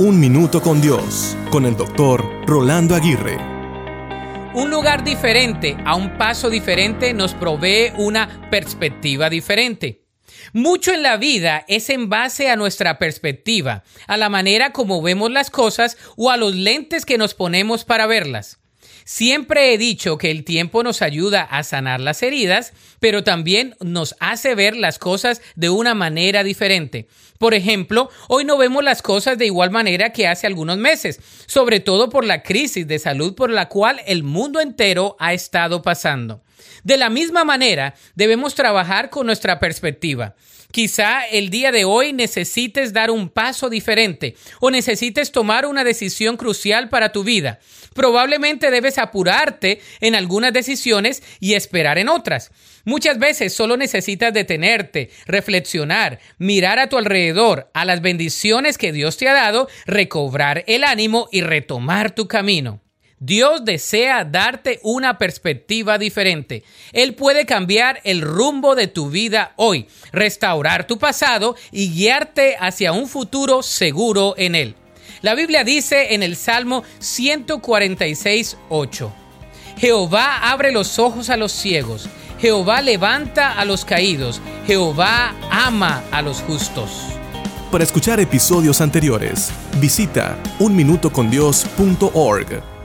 Un Minuto con Dios, con el doctor Rolando Aguirre. Un lugar diferente a un paso diferente nos provee una perspectiva diferente. Mucho en la vida es en base a nuestra perspectiva, a la manera como vemos las cosas o a los lentes que nos ponemos para verlas. Siempre he dicho que el tiempo nos ayuda a sanar las heridas, pero también nos hace ver las cosas de una manera diferente. Por ejemplo, hoy no vemos las cosas de igual manera que hace algunos meses, sobre todo por la crisis de salud por la cual el mundo entero ha estado pasando. De la misma manera, debemos trabajar con nuestra perspectiva. Quizá el día de hoy necesites dar un paso diferente o necesites tomar una decisión crucial para tu vida. Probablemente debes apurarte en algunas decisiones y esperar en otras. Muchas veces solo necesitas detenerte, reflexionar, mirar a tu alrededor, a las bendiciones que Dios te ha dado, recobrar el ánimo y retomar tu camino. Dios desea darte una perspectiva diferente. Él puede cambiar el rumbo de tu vida hoy, restaurar tu pasado y guiarte hacia un futuro seguro en Él. La Biblia dice en el Salmo 146, 8, Jehová abre los ojos a los ciegos, Jehová levanta a los caídos, Jehová ama a los justos. Para escuchar episodios anteriores, visita unminutocondios.org.